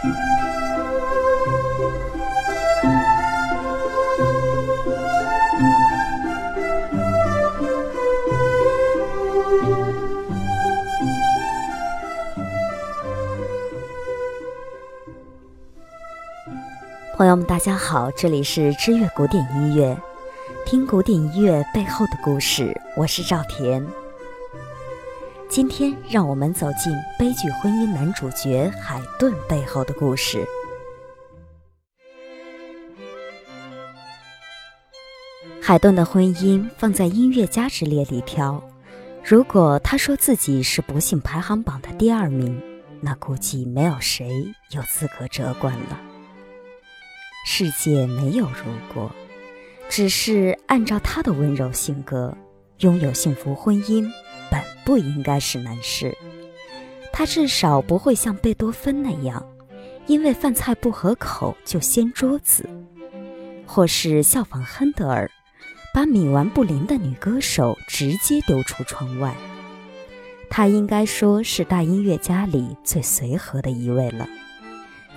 朋友们，大家好，这里是知乐古典音乐，听古典音乐背后的故事，我是赵田。今天让我们走进悲剧婚姻男主角海顿背后的故事。海顿的婚姻放在音乐家之列里挑，如果他说自己是不幸排行榜的第二名，那估计没有谁有资格折冠了。世界没有如果，只是按照他的温柔性格，拥有幸福婚姻不应该是难事。他至少不会像贝多芬那样，因为饭菜不合口就掀桌子，或是效仿亨德尔，把冥顽不灵的女歌手直接丢出窗外。他应该说是大音乐家里最随和的一位了，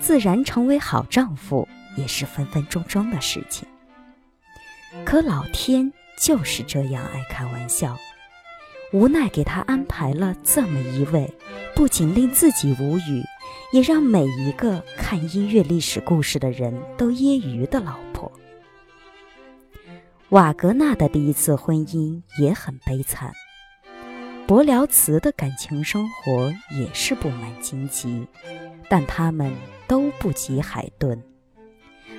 自然成为好丈夫。也是分分钟钟的事情，可老天就是这样爱开玩笑，无奈给他安排了这么一位，不仅令自己无语，也让每一个看音乐历史故事的人都揶揄的老婆。瓦格纳的第一次婚姻也很悲惨，柏辽茨的感情生活也是布满荆棘，但他们都不及海顿。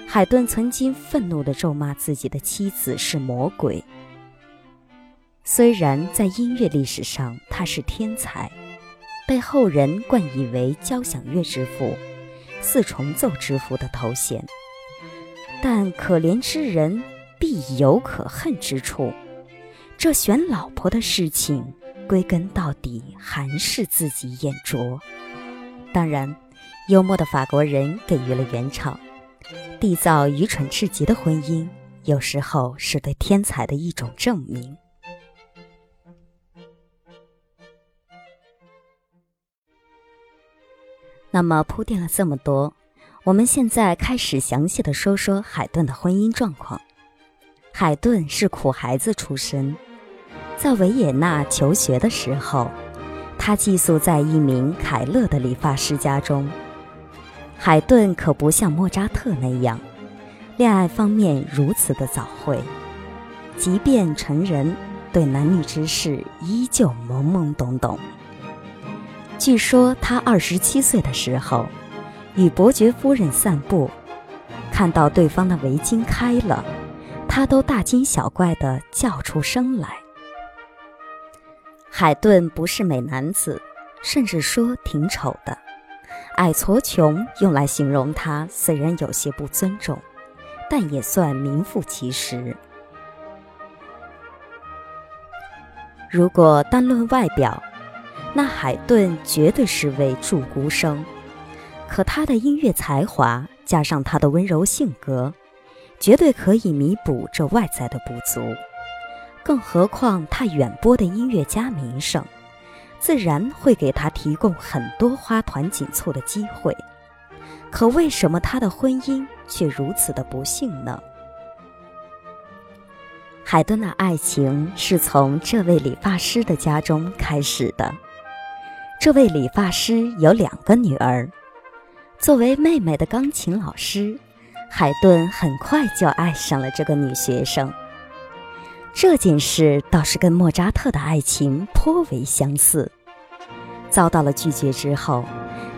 海顿曾经愤怒地咒骂自己的妻子是魔鬼。虽然在音乐历史上他是天才，被后人冠以为交响乐之父、四重奏之父的头衔，但可怜之人必有可恨之处。这选老婆的事情，归根到底还是自己眼拙。当然，幽默的法国人给予了圆场。缔造愚蠢至极的婚姻，有时候是对天才的一种证明。那么铺垫了这么多，我们现在开始详细的说说海顿的婚姻状况。海顿是苦孩子出身，在维也纳求学的时候，他寄宿在一名凯勒的理发师家中。海顿可不像莫扎特那样，恋爱方面如此的早慧，即便成人，对男女之事依旧懵懵懂懂。据说他二十七岁的时候，与伯爵夫人散步，看到对方的围巾开了，他都大惊小怪地叫出声来。海顿不是美男子，甚至说挺丑的。矮矬穷用来形容他，虽然有些不尊重，但也算名副其实。如果单论外表，那海顿绝对是位助孤生。可他的音乐才华加上他的温柔性格，绝对可以弥补这外在的不足。更何况他远播的音乐家名声。自然会给他提供很多花团锦簇的机会，可为什么他的婚姻却如此的不幸呢？海顿的爱情是从这位理发师的家中开始的。这位理发师有两个女儿，作为妹妹的钢琴老师，海顿很快就爱上了这个女学生。这件事倒是跟莫扎特的爱情颇为相似。遭到了拒绝之后，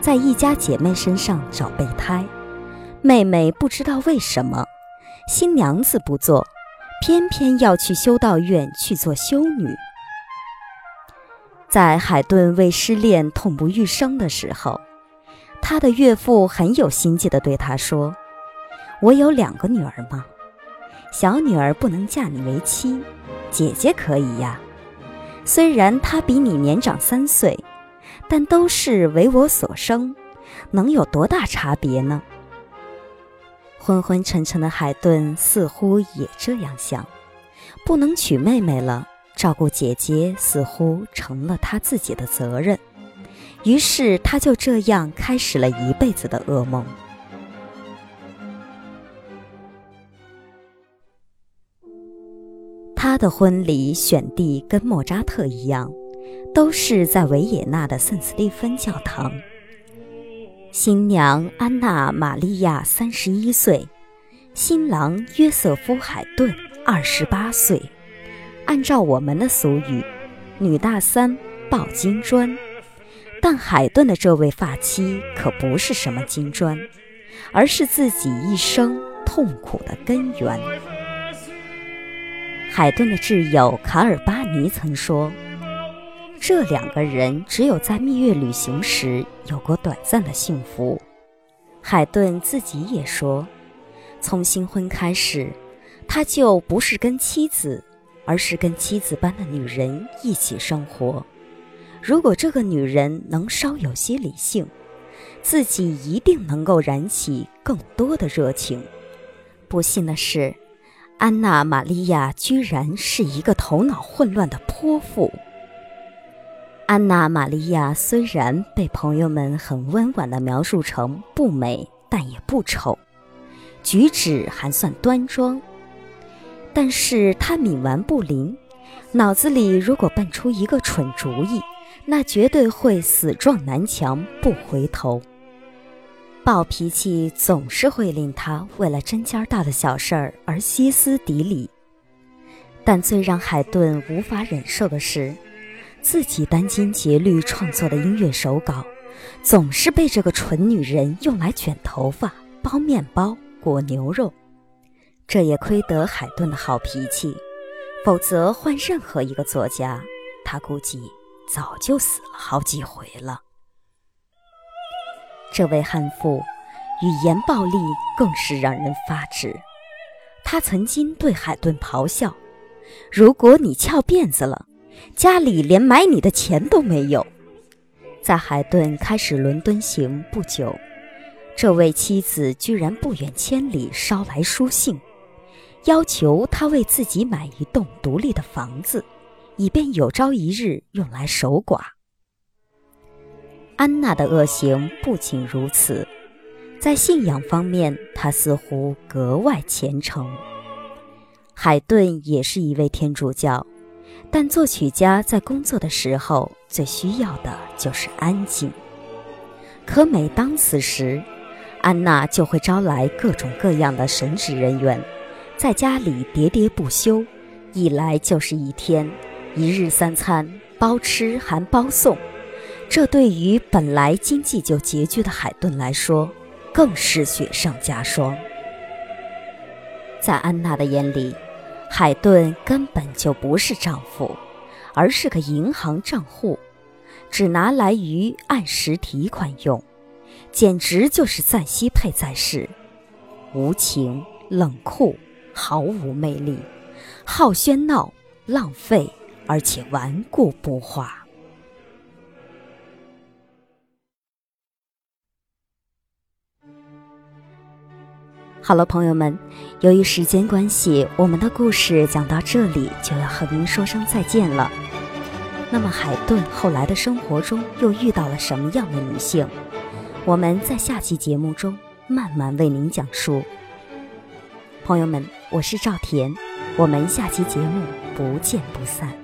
在一家姐妹身上找备胎。妹妹不知道为什么，新娘子不做，偏偏要去修道院去做修女。在海顿为失恋痛不欲生的时候，他的岳父很有心计地对他说：“我有两个女儿嘛。”小女儿不能嫁你为妻，姐姐可以呀。虽然她比你年长三岁，但都是为我所生，能有多大差别呢？昏昏沉沉的海顿似乎也这样想，不能娶妹妹了，照顾姐姐似乎成了他自己的责任。于是他就这样开始了一辈子的噩梦。他的婚礼选地跟莫扎特一样，都是在维也纳的圣斯蒂芬教堂。新娘安娜·玛利亚三十一岁，新郎约瑟夫·海顿二十八岁。按照我们的俗语，“女大三抱金砖”，但海顿的这位发妻可不是什么金砖，而是自己一生痛苦的根源。海顿的挚友卡尔巴尼曾说：“这两个人只有在蜜月旅行时有过短暂的幸福。”海顿自己也说：“从新婚开始，他就不是跟妻子，而是跟妻子般的女人一起生活。如果这个女人能稍有些理性，自己一定能够燃起更多的热情。不幸的是。”安娜·玛利亚居然是一个头脑混乱的泼妇。安娜·玛利亚虽然被朋友们很温婉地描述成不美，但也不丑，举止还算端庄，但是他冥顽不灵，脑子里如果蹦出一个蠢主意，那绝对会死撞南墙不回头。暴脾气总是会令他为了针尖大的小事儿而歇斯底里，但最让海顿无法忍受的是，自己殚精竭虑创作的音乐手稿，总是被这个蠢女人用来卷头发、包面包、裹牛肉。这也亏得海顿的好脾气，否则换任何一个作家，他估计早就死了好几回了。这位悍妇，语言暴力更是让人发指。他曾经对海顿咆哮：“如果你翘辫子了，家里连买你的钱都没有。”在海顿开始伦敦行不久，这位妻子居然不远千里捎来书信，要求他为自己买一栋独立的房子，以便有朝一日用来守寡。安娜的恶行不仅如此，在信仰方面，她似乎格外虔诚。海顿也是一位天主教，但作曲家在工作的时候最需要的就是安静。可每当此时，安娜就会招来各种各样的神职人员，在家里喋喋不休，一来就是一天，一日三餐包吃还包送。这对于本来经济就拮据的海顿来说，更是雪上加霜。在安娜的眼里，海顿根本就不是丈夫，而是个银行账户，只拿来于按时提款用，简直就是赞西佩在世，无情、冷酷、毫无魅力，好喧闹、浪费，而且顽固不化。好了，朋友们，由于时间关系，我们的故事讲到这里就要和您说声再见了。那么，海顿后来的生活中又遇到了什么样的女性？我们在下期节目中慢慢为您讲述。朋友们，我是赵田，我们下期节目不见不散。